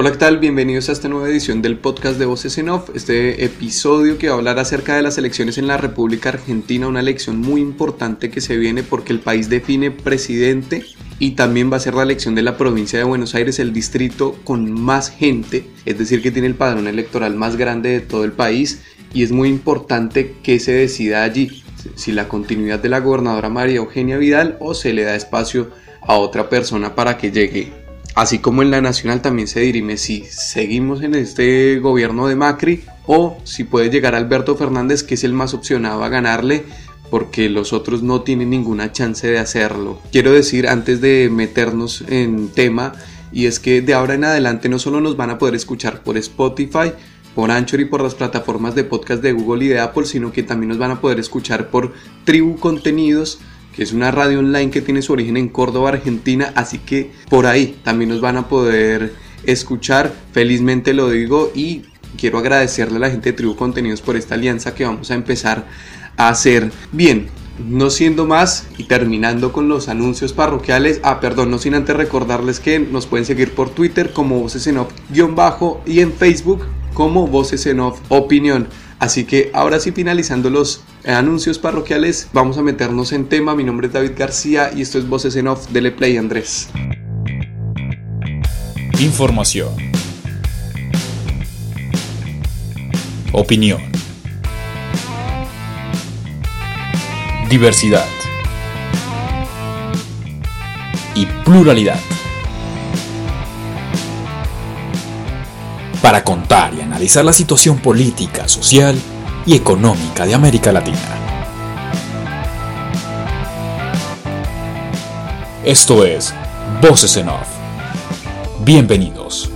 Hola, ¿qué tal? Bienvenidos a esta nueva edición del podcast de Voces en Off, este episodio que va a hablar acerca de las elecciones en la República Argentina, una elección muy importante que se viene porque el país define presidente y también va a ser la elección de la provincia de Buenos Aires, el distrito con más gente, es decir, que tiene el padrón electoral más grande de todo el país y es muy importante que se decida allí si la continuidad de la gobernadora María Eugenia Vidal o se le da espacio a otra persona para que llegue Así como en la nacional también se dirime si seguimos en este gobierno de Macri o si puede llegar Alberto Fernández, que es el más opcionado a ganarle, porque los otros no tienen ninguna chance de hacerlo. Quiero decir, antes de meternos en tema, y es que de ahora en adelante no solo nos van a poder escuchar por Spotify, por Anchor y por las plataformas de podcast de Google y de Apple, sino que también nos van a poder escuchar por Tribu Contenidos, es una radio online que tiene su origen en Córdoba, Argentina, así que por ahí también nos van a poder escuchar, felizmente lo digo y quiero agradecerle a la gente de Tribu Contenidos por esta alianza que vamos a empezar a hacer. Bien, no siendo más y terminando con los anuncios parroquiales, ah, perdón, no sin antes recordarles que nos pueden seguir por Twitter como Voces en Off-bajo y en Facebook como Voces en Off Opinión. Así que ahora sí, finalizando los anuncios parroquiales, vamos a meternos en tema. Mi nombre es David García y esto es Voces en Off. Dele Play, Andrés. Información. Opinión. Diversidad. Y pluralidad. Para contar y analizar la situación política, social y económica de América Latina. Esto es Voces en Off. Bienvenidos.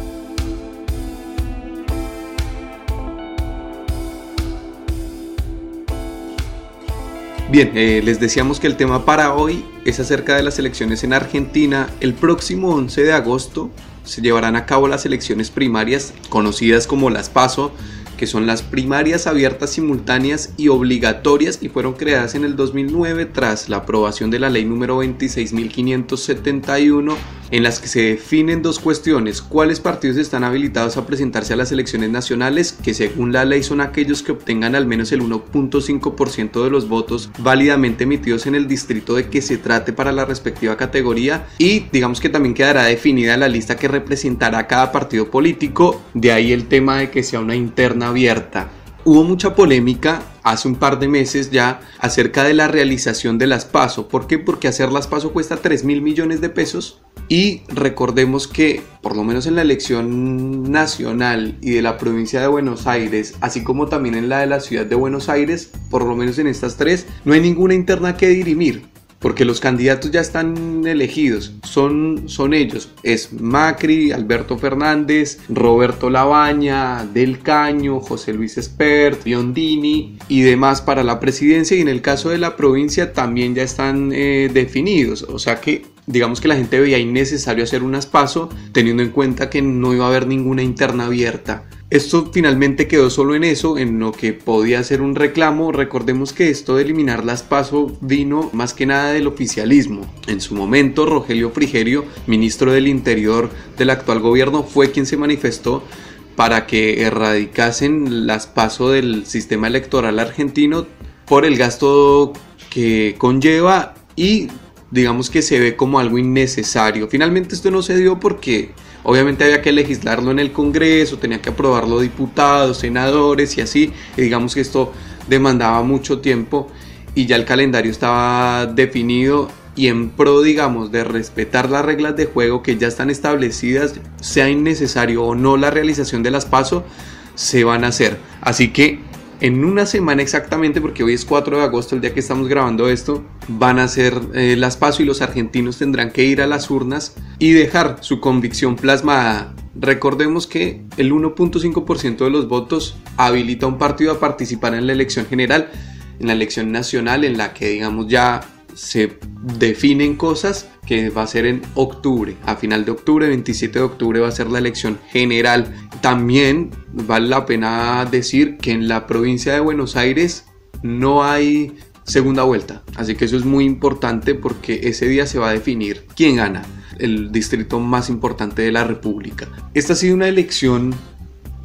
Bien, eh, les decíamos que el tema para hoy es acerca de las elecciones en Argentina. El próximo 11 de agosto se llevarán a cabo las elecciones primarias, conocidas como las PASO, que son las primarias abiertas, simultáneas y obligatorias y fueron creadas en el 2009 tras la aprobación de la ley número 26.571 en las que se definen dos cuestiones, cuáles partidos están habilitados a presentarse a las elecciones nacionales, que según la ley son aquellos que obtengan al menos el 1.5% de los votos válidamente emitidos en el distrito de que se trate para la respectiva categoría. Y digamos que también quedará definida la lista que representará cada partido político, de ahí el tema de que sea una interna Hubo mucha polémica hace un par de meses ya acerca de la realización de las PASO. ¿Por qué? Porque hacer las PASO cuesta 3 mil millones de pesos. Y recordemos que, por lo menos en la elección nacional y de la provincia de Buenos Aires, así como también en la de la ciudad de Buenos Aires, por lo menos en estas tres, no hay ninguna interna que dirimir porque los candidatos ya están elegidos, son, son ellos, es Macri, Alberto Fernández, Roberto Labaña, Del Caño, José Luis Espert, Biondini y demás para la presidencia. Y en el caso de la provincia también ya están eh, definidos, o sea que digamos que la gente veía innecesario hacer unas paso teniendo en cuenta que no iba a haber ninguna interna abierta. Esto finalmente quedó solo en eso, en lo que podía ser un reclamo. Recordemos que esto de eliminar las PASO vino más que nada del oficialismo. En su momento, Rogelio Frigerio, ministro del Interior del actual gobierno, fue quien se manifestó para que erradicasen las PASO del sistema electoral argentino por el gasto que conlleva y digamos que se ve como algo innecesario. Finalmente esto no se dio porque obviamente había que legislarlo en el Congreso, tenía que aprobarlo diputados, senadores y así, y digamos que esto demandaba mucho tiempo y ya el calendario estaba definido y en pro, digamos, de respetar las reglas de juego que ya están establecidas, sea innecesario o no la realización de las pasos, se van a hacer. Así que en una semana exactamente, porque hoy es 4 de agosto, el día que estamos grabando esto, van a ser eh, las PASO y los argentinos tendrán que ir a las urnas y dejar su convicción plasmada. Recordemos que el 1.5% de los votos habilita a un partido a participar en la elección general, en la elección nacional, en la que digamos ya se definen cosas que va a ser en octubre, a final de octubre, 27 de octubre va a ser la elección general. También vale la pena decir que en la provincia de Buenos Aires no hay segunda vuelta, así que eso es muy importante porque ese día se va a definir quién gana. el distrito más importante de la República. Esta ha sido una elección,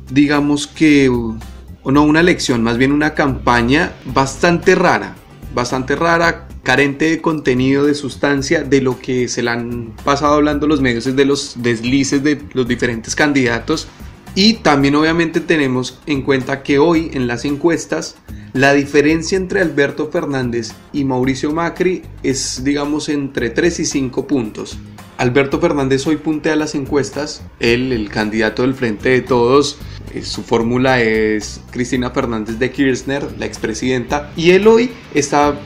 digamos que, o no una elección, más bien una campaña bastante rara, bastante rara, carente de contenido, de sustancia, de lo que se le han pasado hablando los medios, es de los deslices de los diferentes candidatos. Y también obviamente tenemos en cuenta que hoy en las encuestas la diferencia entre Alberto Fernández y Mauricio Macri es digamos entre 3 y 5 puntos. Alberto Fernández hoy puntea las encuestas, él, el candidato del Frente de Todos, su fórmula es Cristina Fernández de Kirchner, la expresidenta, y él hoy está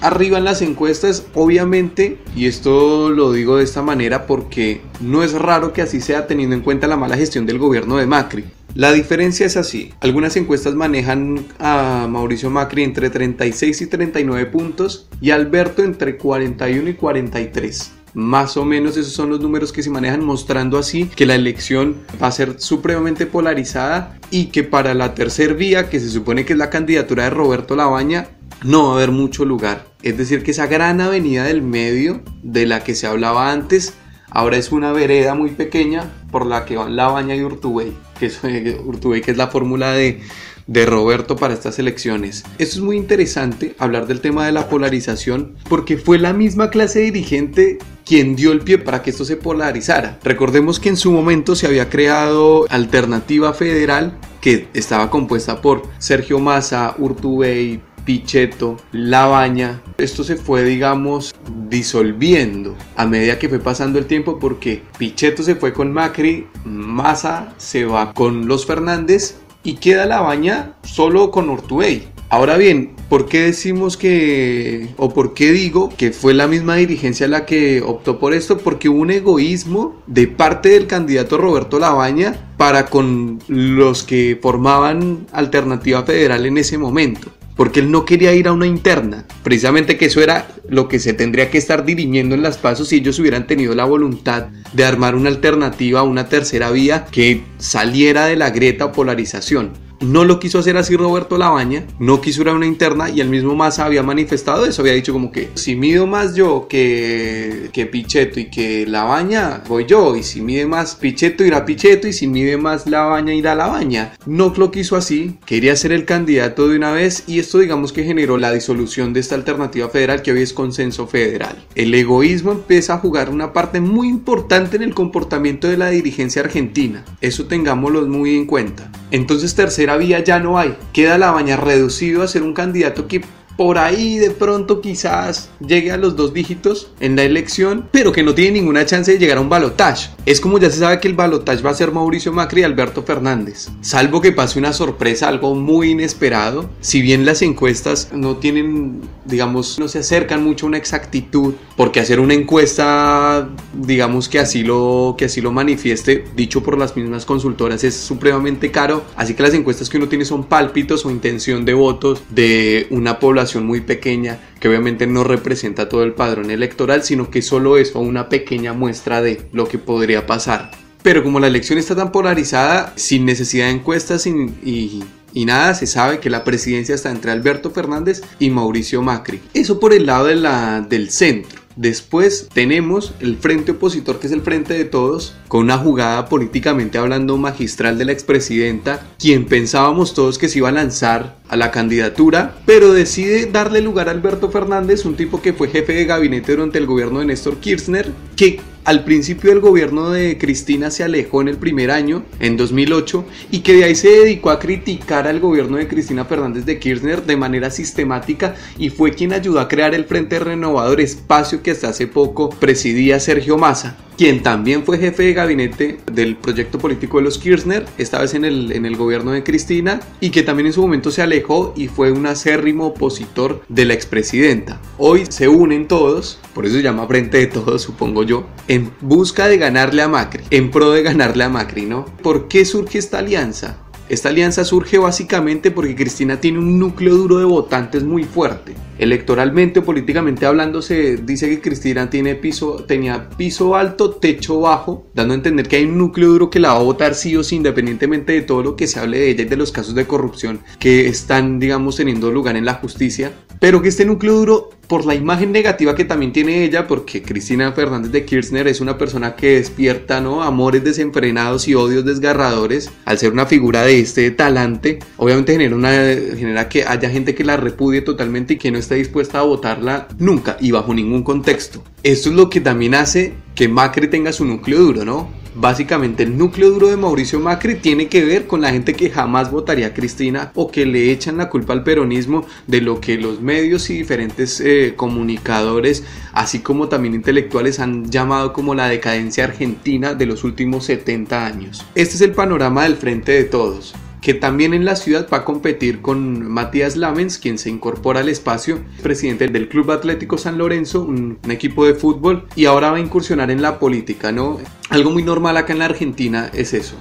arriba en las encuestas, obviamente, y esto lo digo de esta manera porque no es raro que así sea teniendo en cuenta la mala gestión del gobierno de Macri. La diferencia es así, algunas encuestas manejan a Mauricio Macri entre 36 y 39 puntos y Alberto entre 41 y 43. Más o menos esos son los números que se manejan mostrando así que la elección va a ser supremamente polarizada y que para la tercer vía, que se supone que es la candidatura de Roberto Labaña, no va a haber mucho lugar. Es decir, que esa gran avenida del medio de la que se hablaba antes, ahora es una vereda muy pequeña por la que van Labaña y Urtubey, que es, que es la fórmula de, de Roberto para estas elecciones. Esto es muy interesante, hablar del tema de la polarización, porque fue la misma clase dirigente quien dio el pie para que esto se polarizara. Recordemos que en su momento se había creado Alternativa Federal, que estaba compuesta por Sergio Massa, Urtubey, Pichetto, Labaña. Esto se fue, digamos, disolviendo a medida que fue pasando el tiempo porque Pichetto se fue con Macri, Massa se va con los Fernández y queda Labaña solo con Urtubey. Ahora bien, ¿por qué decimos que, o por qué digo que fue la misma dirigencia la que optó por esto? Porque hubo un egoísmo de parte del candidato Roberto Labaña para con los que formaban Alternativa Federal en ese momento porque él no quería ir a una interna. Precisamente que eso era lo que se tendría que estar dirimiendo en las pasos si ellos hubieran tenido la voluntad de armar una alternativa, una tercera vía que saliera de la grieta o polarización. No lo quiso hacer así Roberto Labaña, no quiso ir a una interna y el mismo Massa había manifestado eso, había dicho como que si mido más yo que, que Pichetto y que Labaña, voy yo, y si mide más Pichetto irá Pichetto y si mide más Labaña irá Labaña. No lo quiso así, quería ser el candidato de una vez y esto digamos que generó la disolución de esta alternativa federal que hoy es consenso federal. El egoísmo empieza a jugar una parte muy importante en el comportamiento de la dirigencia argentina, eso tengámoslo muy en cuenta. Entonces tercero vía ya no hay. Queda la baña reducido a ser un candidato que por ahí de pronto quizás llegue a los dos dígitos en la elección, pero que no tiene ninguna chance de llegar a un balotaje. Es como ya se sabe que el balotaje va a ser Mauricio Macri y Alberto Fernández. Salvo que pase una sorpresa, algo muy inesperado. Si bien las encuestas no tienen, digamos, no se acercan mucho a una exactitud, porque hacer una encuesta, digamos que así lo, que así lo manifieste, dicho por las mismas consultoras, es supremamente caro. Así que las encuestas que uno tiene son pálpitos o intención de votos de una población muy pequeña que obviamente no representa todo el padrón electoral, sino que solo es una pequeña muestra de lo que podría pasar. Pero como la elección está tan polarizada, sin necesidad de encuestas y, y nada, se sabe que la presidencia está entre Alberto Fernández y Mauricio Macri. Eso por el lado de la, del centro. Después tenemos el frente opositor, que es el frente de todos, con una jugada políticamente hablando magistral de la expresidenta, quien pensábamos todos que se iba a lanzar a la candidatura, pero decide darle lugar a Alberto Fernández, un tipo que fue jefe de gabinete durante el gobierno de Néstor Kirchner, que al principio del gobierno de Cristina se alejó en el primer año, en 2008, y que de ahí se dedicó a criticar al gobierno de Cristina Fernández de Kirchner de manera sistemática y fue quien ayudó a crear el Frente Renovador, espacio que hasta hace poco presidía Sergio Massa quien también fue jefe de gabinete del proyecto político de los Kirchner, esta vez en el, en el gobierno de Cristina, y que también en su momento se alejó y fue un acérrimo opositor de la expresidenta. Hoy se unen todos, por eso se llama Frente de Todos, supongo yo, en busca de ganarle a Macri, en pro de ganarle a Macri, ¿no? ¿Por qué surge esta alianza? Esta alianza surge básicamente porque Cristina tiene un núcleo duro de votantes muy fuerte. Electoralmente o políticamente hablando se dice que Cristina tiene piso, tenía piso alto, techo bajo, dando a entender que hay un núcleo duro que la va a votar sí o sí independientemente de todo lo que se hable de ella y de los casos de corrupción que están, digamos, teniendo lugar en la justicia. Pero que este núcleo duro por la imagen negativa que también tiene ella, porque Cristina Fernández de Kirchner es una persona que despierta ¿no? amores desenfrenados y odios desgarradores, al ser una figura de este talante, obviamente genera, una, genera que haya gente que la repudie totalmente y que no esté dispuesta a votarla nunca y bajo ningún contexto. Esto es lo que también hace que Macri tenga su núcleo duro, ¿no? Básicamente el núcleo duro de Mauricio Macri tiene que ver con la gente que jamás votaría a Cristina o que le echan la culpa al peronismo de lo que los medios y diferentes eh, comunicadores, así como también intelectuales, han llamado como la decadencia argentina de los últimos 70 años. Este es el panorama del frente de todos que también en la ciudad va a competir con Matías Lamens, quien se incorpora al espacio, presidente del Club Atlético San Lorenzo, un, equipo de fútbol, y ahora va a incursionar en la política, ¿no? Algo muy normal acá en la Argentina es eso.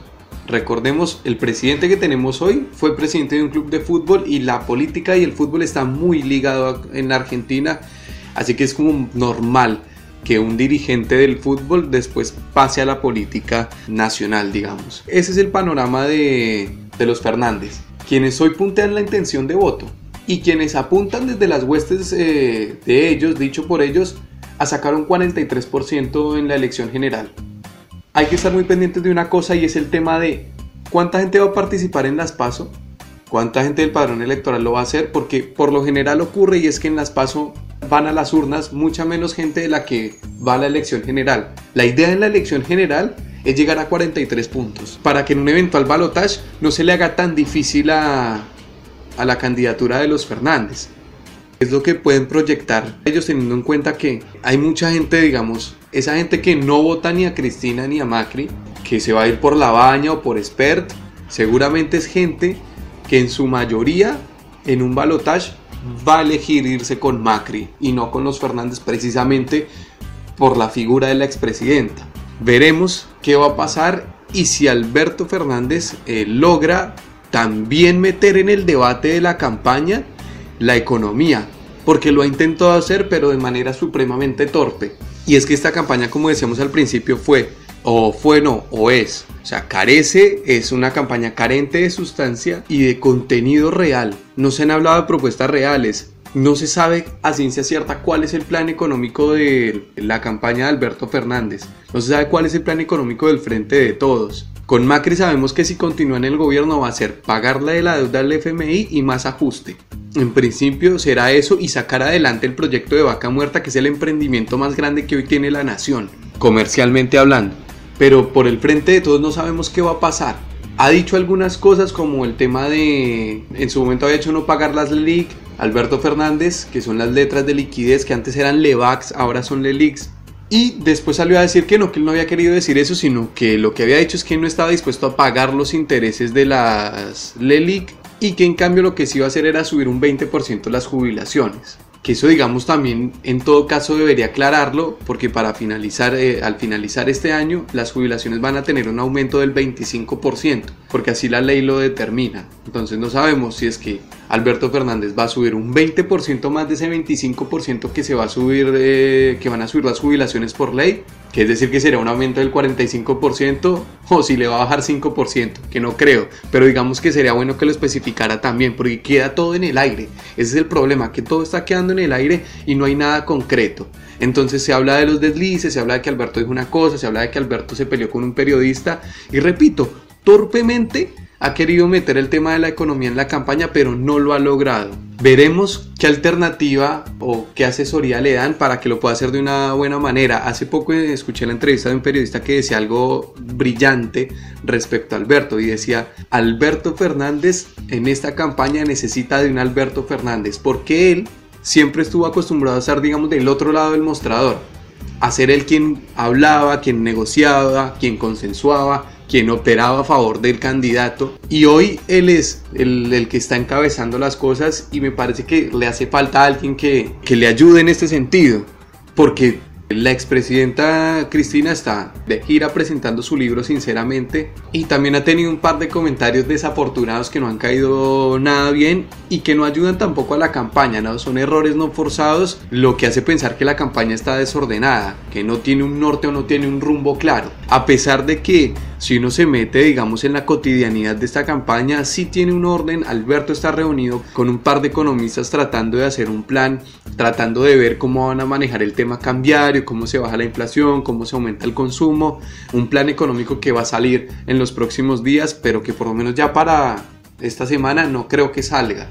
Recordemos, el presidente que tenemos hoy fue presidente de un club de fútbol y la política y el fútbol están muy ligados en la Argentina, así que es como normal que un dirigente del fútbol después pase a la política nacional, digamos. Ese es el panorama de, los Fernández, quienes hoy puntean la intención de voto y quienes apuntan desde las huestes eh, de ellos, dicho por ellos, a sacar un 43% en la elección general. Hay que estar muy pendientes de una cosa y es el tema de cuánta gente va a participar en las PASO, cuánta gente del padrón electoral lo va a hacer, porque por lo general ocurre y es que en las PASO van a las urnas mucha menos gente de la que va a la elección general. La idea en la elección general es llegar a 43 puntos para que en un eventual balotage no se le haga tan difícil a, a la candidatura de los Fernández. Es lo que pueden proyectar ellos teniendo en cuenta que hay mucha gente, digamos, esa gente que no vota ni a Cristina ni a Macri, que se va a ir por la baña o por expert, seguramente es gente que en su mayoría en un balotage va a elegir irse con Macri y no con los Fernández precisamente por la figura de la expresidenta. Veremos qué va a pasar y si Alberto Fernández eh, logra también meter en el debate de la campaña la economía, porque lo ha intentado hacer pero de manera supremamente torpe. Y es que esta campaña, como decíamos al principio, fue o fue no, o es. O sea, carece, es una campaña carente de sustancia y de contenido real. No se han hablado de propuestas reales. No se sabe a ciencia cierta cuál es el plan económico de la campaña de Alberto Fernández. No se sabe cuál es el plan económico del frente de todos. Con Macri sabemos que si continúa en el gobierno va a ser pagarle de la deuda al FMI y más ajuste. En principio será eso y sacar adelante el proyecto de Vaca Muerta que es el emprendimiento más grande que hoy tiene la nación, comercialmente hablando pero por el frente de todos no sabemos qué va a pasar. Ha dicho algunas cosas como el tema de, en su momento había hecho no pagar las LELIC, Alberto Fernández, que son las letras de liquidez que antes eran LEVAX, ahora son LELICs. Y después salió a decir que no, que él no había querido decir eso, sino que lo que había dicho es que no estaba dispuesto a pagar los intereses de las LELIC y que en cambio lo que sí iba a hacer era subir un 20% las jubilaciones que eso digamos también en todo caso debería aclararlo porque para finalizar eh, al finalizar este año las jubilaciones van a tener un aumento del 25% porque así la ley lo determina. Entonces no sabemos si es que Alberto Fernández va a subir un 20% más de ese 25% que se va a subir eh, que van a subir las jubilaciones por ley que es decir que será un aumento del 45% o si le va a bajar 5%, que no creo, pero digamos que sería bueno que lo especificara también, porque queda todo en el aire, ese es el problema, que todo está quedando en el aire y no hay nada concreto. Entonces se habla de los deslices, se habla de que Alberto dijo una cosa, se habla de que Alberto se peleó con un periodista y repito, torpemente ha querido meter el tema de la economía en la campaña, pero no lo ha logrado. Veremos qué alternativa o qué asesoría le dan para que lo pueda hacer de una buena manera. Hace poco escuché la entrevista de un periodista que decía algo brillante respecto a Alberto y decía, Alberto Fernández en esta campaña necesita de un Alberto Fernández porque él siempre estuvo acostumbrado a estar, digamos, del otro lado del mostrador, a ser él quien hablaba, quien negociaba, quien consensuaba, quien operaba a favor del candidato y hoy él es el, que está encabezando las cosas y me parece que le hace falta alguien que, que le ayude en este sentido porque la expresidenta Cristina está de gira presentando su libro sinceramente y también ha tenido un par de comentarios desafortunados que no han caído nada bien y que no ayudan tampoco a la campaña, ¿no? son errores no forzados, lo que hace pensar que la campaña está desordenada, que no tiene un norte o no tiene un rumbo claro. A pesar de que si uno se mete, digamos, en la cotidianidad de esta campaña, sí tiene un orden. Alberto está reunido con un par de economistas tratando de hacer un plan, tratando de ver cómo van a manejar el tema cambiario, cómo se baja la inflación, cómo se aumenta el consumo. Un plan económico que va a salir en los próximos días, pero que por lo menos ya para esta semana no creo que salga.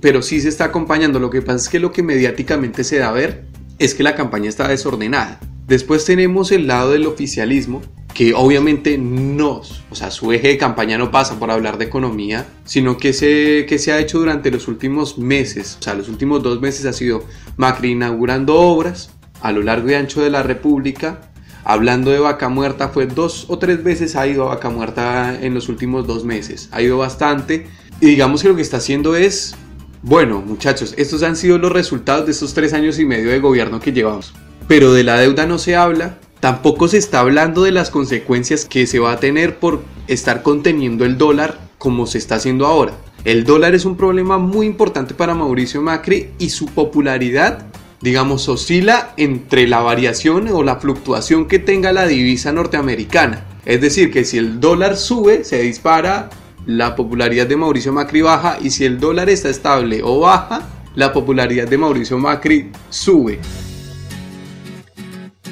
Pero sí se está acompañando. Lo que pasa es que lo que mediáticamente se da a ver es que la campaña está desordenada. Después tenemos el lado del oficialismo, que obviamente no, o sea, su eje de campaña no pasa por hablar de economía, sino que se, que se ha hecho durante los últimos meses, o sea, los últimos dos meses ha sido Macri inaugurando obras a lo largo y ancho de la República, hablando de vaca muerta, fue dos o tres veces ha ido a vaca muerta en los últimos dos meses, ha ido bastante, y digamos que lo que está haciendo es, bueno, muchachos, estos han sido los resultados de estos tres años y medio de gobierno que llevamos, pero de la deuda no se habla, Tampoco se está hablando de las consecuencias que se va a tener por estar conteniendo el dólar como se está haciendo ahora. El dólar es un problema muy importante para Mauricio Macri y su popularidad, digamos, oscila entre la variación o la fluctuación que tenga la divisa norteamericana. Es decir, que si el dólar sube, se dispara, la popularidad de Mauricio Macri baja y si el dólar está estable o baja, la popularidad de Mauricio Macri sube.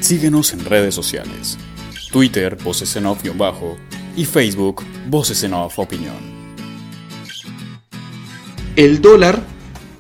Síguenos en redes sociales. Twitter, Voces en Off-Bajo y Facebook, Voces en Off Opinión. El dólar,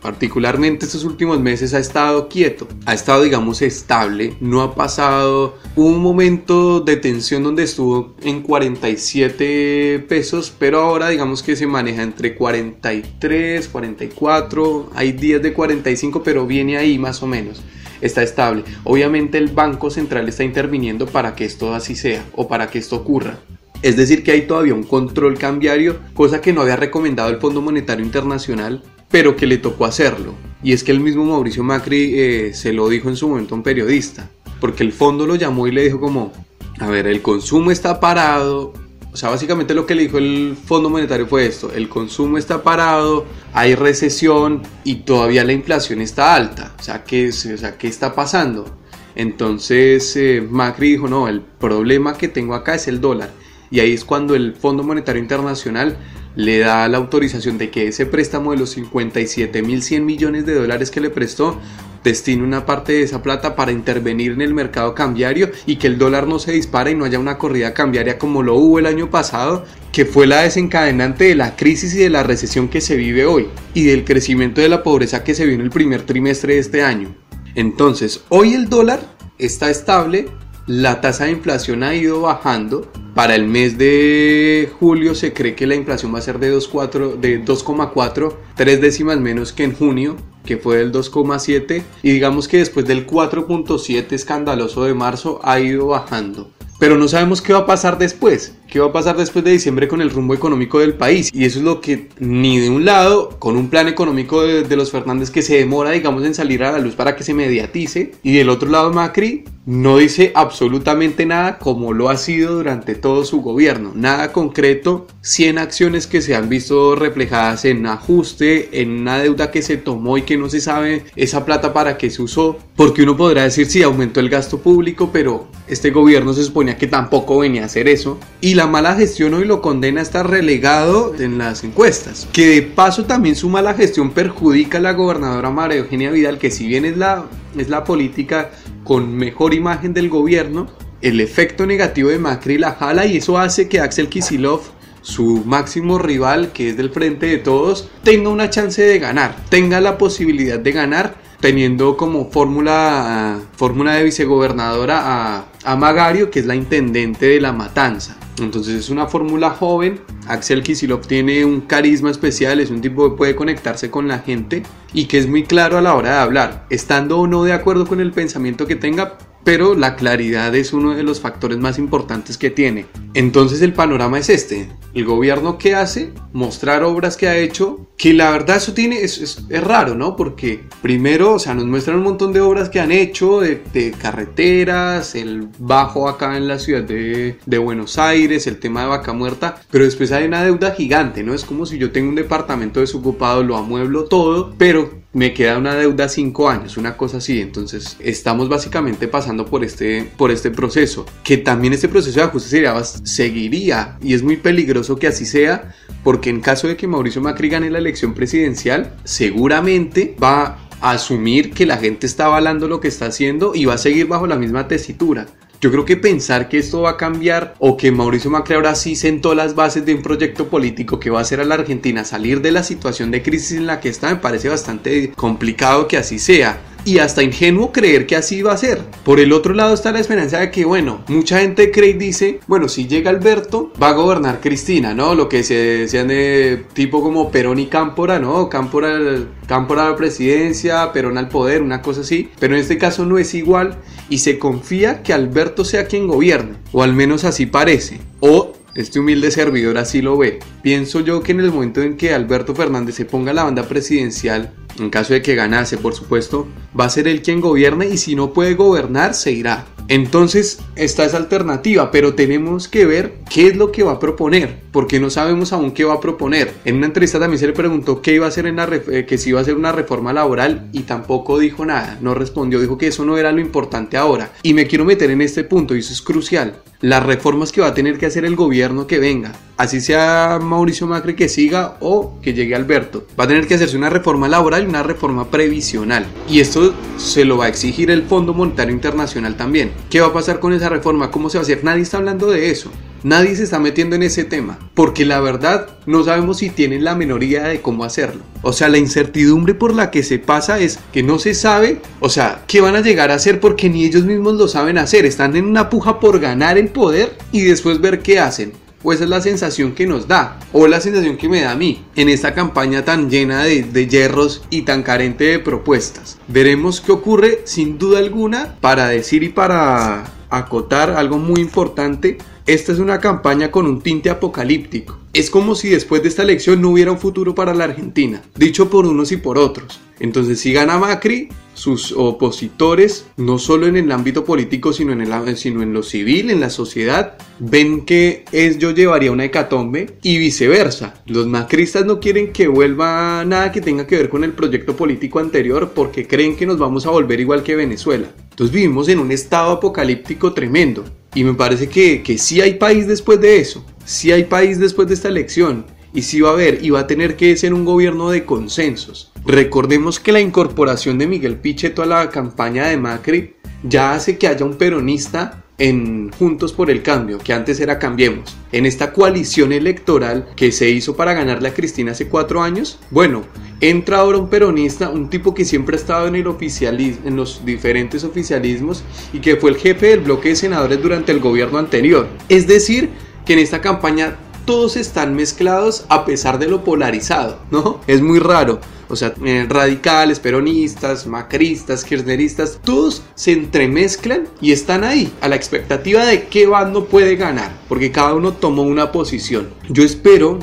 particularmente estos últimos meses, ha estado quieto, ha estado, digamos, estable, no ha pasado un momento de tensión donde estuvo en 47 pesos, pero ahora digamos que se maneja entre 43, 44, hay días de 45, pero viene ahí más o menos está estable. Obviamente el Banco Central está interviniendo para que esto así sea o para que esto ocurra. Es decir, que hay todavía un control cambiario, cosa que no había recomendado el Fondo Monetario Internacional, pero que le tocó hacerlo. Y es que el mismo Mauricio Macri eh, se lo dijo en su momento a un periodista, porque el fondo lo llamó y le dijo como, a ver, el consumo está parado, o sea, básicamente lo que le dijo el Fondo Monetario fue esto, el consumo está parado, hay recesión y todavía la inflación está alta. O sea, ¿qué, o sea, ¿qué está pasando? Entonces eh, Macri dijo, no, el problema que tengo acá es el dólar. Y ahí es cuando el Fondo Monetario Internacional le da la autorización de que ese préstamo de los 57.100 millones de dólares que le prestó destine una parte de esa plata para intervenir en el mercado cambiario y que el dólar no se dispare y no haya una corrida cambiaria como lo hubo el año pasado, que fue la desencadenante de la crisis y de la recesión que se vive hoy y del crecimiento de la pobreza que se vio en el primer trimestre de este año. Entonces, hoy el dólar está estable, la tasa de inflación ha ido bajando. Para el mes de julio se cree que la inflación va a ser de 2,4, tres décimas menos que en junio que fue del 2,7 y digamos que después del 4,7 escandaloso de marzo ha ido bajando. Pero no sabemos qué va a pasar después. ¿Qué va a pasar después de diciembre con el rumbo económico del país? Y eso es lo que ni de un lado, con un plan económico de, los Fernández que se demora, digamos, en salir a la luz para que se mediatice, y del otro lado Macri no dice absolutamente nada como lo ha sido durante todo su gobierno. Nada concreto, 100 acciones que se han visto reflejadas en ajuste, en una deuda que se tomó y que no se sabe esa plata para qué se usó. Porque uno podrá decir, sí, aumentó el gasto público, pero este gobierno se suponía que tampoco venía a hacer eso. Y la mala gestión hoy lo condena a estar relegado en las encuestas. Que de paso también su mala gestión perjudica a la gobernadora María Eugenia Vidal, que si bien es la, es la política con mejor imagen del gobierno, el efecto negativo de Macri la jala y eso hace que Axel Kisilov su máximo rival, que es del frente de todos, tenga una chance de ganar, tenga la posibilidad de ganar, teniendo como fórmula, fórmula de vicegobernadora a, a Magario, que es la intendente de la matanza. Entonces es una fórmula joven. Axel Kisilov tiene un carisma especial, es un tipo que puede conectarse con la gente y que es muy claro a la hora de hablar, estando o no de acuerdo con el pensamiento que tenga, pero la claridad es uno de los factores más importantes que tiene. Entonces el panorama es este. El gobierno que hace, mostrar obras que ha hecho, que la verdad eso tiene, es, es, raro, ¿no? Porque primero, o sea, nos muestran un montón de obras que han hecho, de, carreteras, el bajo acá en la ciudad de, de, Buenos Aires, el tema de vaca muerta, pero después hay una deuda gigante, ¿no? Es como si yo tengo un departamento desocupado, lo amueblo todo, pero me queda una deuda cinco años, una cosa así. Entonces estamos básicamente pasando por este, por este proceso, que también este proceso de ajuste seguiría y es muy peligroso que así sea, porque en caso de que Mauricio Macri gane la elección presidencial, seguramente va a asumir que la gente está avalando lo que está haciendo y va a seguir bajo la misma tesitura. Yo creo que pensar que esto va a cambiar o que Mauricio Macri ahora sí sentó las bases de un proyecto político que va a hacer a la Argentina salir de la situación de crisis en la que está me parece bastante complicado que así sea y hasta ingenuo creer que así va a ser. Por el otro lado está la esperanza de que, bueno, mucha gente cree y dice, bueno, si llega Alberto, va a gobernar Cristina, ¿no? Lo que se decían de tipo como Perón y Cámpora, ¿no? Cámpora, Cámpora a la presidencia, Perón al poder, una cosa así. Pero en este caso no es igual y se confía que Alberto sea quien gobierne, o al menos así parece. O este humilde servidor así lo ve. Pienso yo que en el momento en que Alberto Fernández se ponga la banda presidencial, en caso de que ganase, por supuesto, va a ser él quien gobierne y si no puede gobernar, se irá. Entonces está esa alternativa, pero tenemos que ver qué es lo que va a proponer, porque no sabemos aún qué va a proponer. En una entrevista también se le preguntó qué iba a hacer en eh, que si iba a hacer una reforma laboral y tampoco dijo nada, no respondió, dijo que eso no era lo importante ahora. Y me quiero meter en este punto y eso es crucial. Las reformas que va a tener que hacer el gobierno que venga, así sea Mauricio Macri que siga o que llegue Alberto, va a tener que hacerse una reforma laboral y una reforma previsional. Y esto se lo va a exigir el Fondo Monetario Internacional también. ¿Qué va a pasar con esa reforma? ¿Cómo se va a hacer? Nadie está hablando de eso. Nadie se está metiendo en ese tema, porque la verdad no sabemos si tienen la menor idea de cómo hacerlo. O sea, la incertidumbre por la que se pasa es que no se sabe, o sea, qué van a llegar a hacer porque ni ellos mismos lo saben hacer. Están en una puja por ganar el poder y después ver qué hacen. Pues esa es la sensación que nos da, o la sensación que me da a mí, en esta campaña tan llena de, de hierros y tan carente de propuestas. Veremos qué ocurre, sin duda alguna, para decir y para acotar algo muy importante esta es una campaña con un tinte apocalíptico. Es como si después de esta elección no hubiera un futuro para la Argentina, dicho por unos y por otros. Entonces si gana Macri, sus opositores, no solo en el ámbito político, sino en, el, sino en lo civil, en la sociedad, ven que yo llevaría una hecatombe y viceversa. Los macristas no quieren que vuelva nada que tenga que ver con el proyecto político anterior porque creen que nos vamos a volver igual que Venezuela. Entonces vivimos en un estado apocalíptico tremendo. Y me parece que, que sí hay país después de eso, sí hay país después de esta elección, y sí va a haber, y va a tener que ser un gobierno de consensos. Recordemos que la incorporación de Miguel Pichetto a la campaña de Macri ya hace que haya un peronista en Juntos por el Cambio, que antes era Cambiemos, en esta coalición electoral que se hizo para ganarle a Cristina hace cuatro años, bueno, entra ahora un peronista, un tipo que siempre ha estado en el oficialismo, en los diferentes oficialismos y que fue el jefe del bloque de senadores durante el gobierno anterior. Es decir, que en esta campaña todos están mezclados a pesar de lo polarizado, ¿no? Es muy raro. O sea, eh, radicales, peronistas, macristas, kirchneristas, todos se entremezclan y están ahí, a la expectativa de qué bando puede ganar, porque cada uno tomó una posición. Yo espero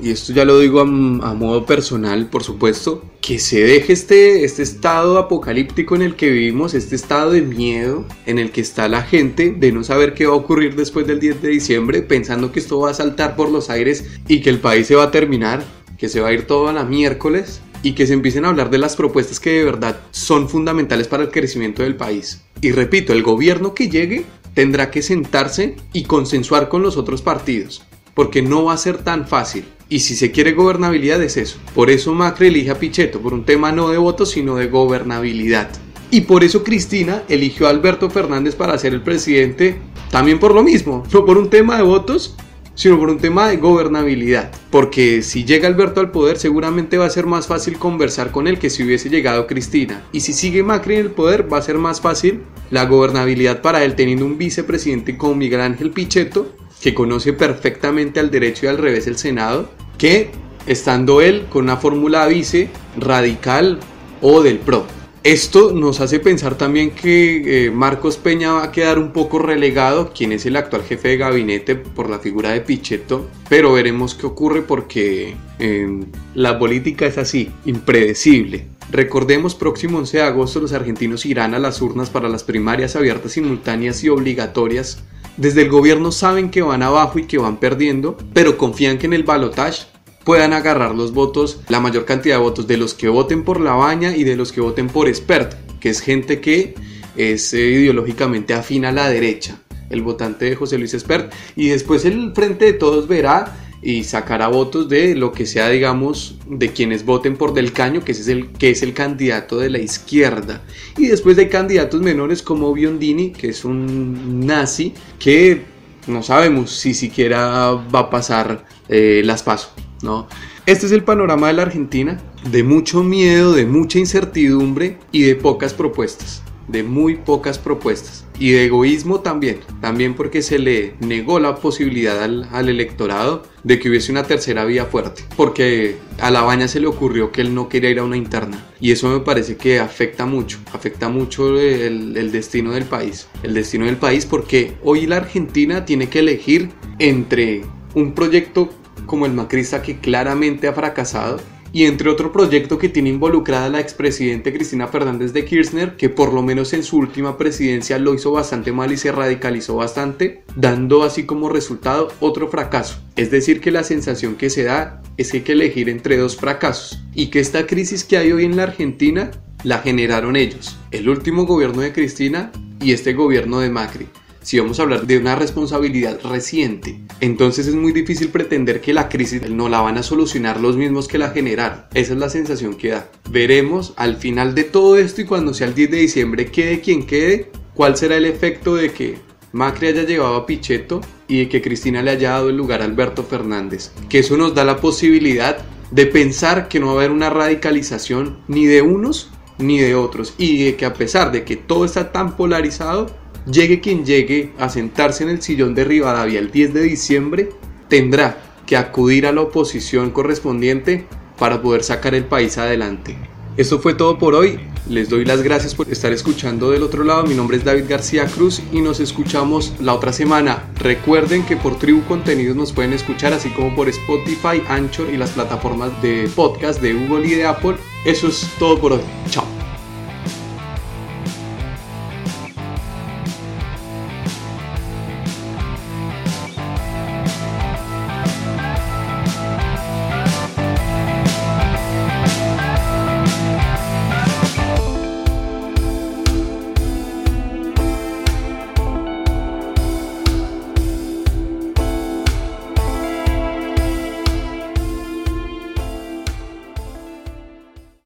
y esto ya lo digo a, modo personal, por supuesto, que se deje este, este estado apocalíptico en el que vivimos, este estado de miedo en el que está la gente de no saber qué va a ocurrir después del 10 de diciembre, pensando que esto va a saltar por los aires y que el país se va a terminar, que se va a ir todo a la miércoles y que se empiecen a hablar de las propuestas que de verdad son fundamentales para el crecimiento del país. Y repito, el gobierno que llegue tendrá que sentarse y consensuar con los otros partidos, porque no va a ser tan fácil. Y si se quiere gobernabilidad es eso. Por eso Macri elige a Pichetto, por un tema no de votos, sino de gobernabilidad. Y por eso Cristina eligió a Alberto Fernández para ser el presidente, también por lo mismo, no por un tema de votos, sino por un tema de gobernabilidad. Porque si llega Alberto al poder, seguramente va a ser más fácil conversar con él que si hubiese llegado Cristina. Y si sigue Macri en el poder, va a ser más fácil la gobernabilidad para él teniendo un vicepresidente como Miguel Ángel Pichetto, que conoce perfectamente al derecho y al revés el Senado, que estando él con una fórmula vice radical o del PRO. Esto nos hace pensar también que eh, Marcos Peña va a quedar un poco relegado, quien es el actual jefe de gabinete por la figura de Pichetto, pero veremos qué ocurre porque em, la política es así, impredecible. Recordemos, próximo 11 de agosto los argentinos irán a las urnas para las primarias abiertas, simultáneas y obligatorias. Desde el gobierno saben que van abajo y que van perdiendo, pero confían que en el balotaje puedan agarrar los votos, la mayor cantidad de votos de los que voten por la baña y de los que voten por expert, que es gente que es eh, ideológicamente afín a la derecha, el votante de José Luis Espert, y después el Frente de Todos verá y sacará votos de lo que sea, digamos, de quienes voten por Del Caño, que es el, que es el candidato de la izquierda. Y después de candidatos menores como Biondini, que es un nazi, que no sabemos si siquiera va a pasar eh, las pasos, ¿no? Este es el panorama de la Argentina, de mucho miedo, de mucha incertidumbre y de pocas propuestas de muy pocas propuestas y de egoísmo también, también porque se le negó la posibilidad al, electorado de que hubiese una tercera vía fuerte, porque a la baña se le ocurrió que él no quería ir a una interna y eso me parece que afecta mucho, afecta mucho el, el destino del país, el destino del país porque hoy la Argentina tiene que elegir entre un proyecto como el macrista que claramente ha fracasado y entre otro proyecto que tiene involucrada la expresidente Cristina Fernández de Kirchner, que por lo menos en su última presidencia lo hizo bastante mal y se radicalizó bastante, dando así como resultado otro fracaso. Es decir, que la sensación que se da es que hay que elegir entre dos fracasos y que esta crisis que hay hoy en la Argentina la generaron ellos, el último gobierno de Cristina y este gobierno de Macri si vamos a hablar de una responsabilidad reciente, entonces es muy difícil pretender que la crisis no la van a solucionar los mismos que la generaron. Esa es la sensación que da. Veremos al final de todo esto y cuando sea el 10 de diciembre, quede quien quede, cuál será el efecto de que Macri haya llevado a Pichetto y de que Cristina le haya dado el lugar a Alberto Fernández. Que eso nos da la posibilidad de pensar que no va a haber una radicalización ni de unos ni de otros y de que a pesar de que todo está tan polarizado, Llegue quien llegue a sentarse en el sillón de Rivadavia el 10 de diciembre, tendrá que acudir a la oposición correspondiente para poder sacar el país adelante. Esto fue todo por hoy. Les doy las gracias por estar escuchando del otro lado. Mi nombre es David García Cruz y nos escuchamos la otra semana. Recuerden que por Tribu Contenidos nos pueden escuchar así como por Spotify, Anchor y las plataformas de podcast de Google y de Apple. Eso es todo por hoy. Chao.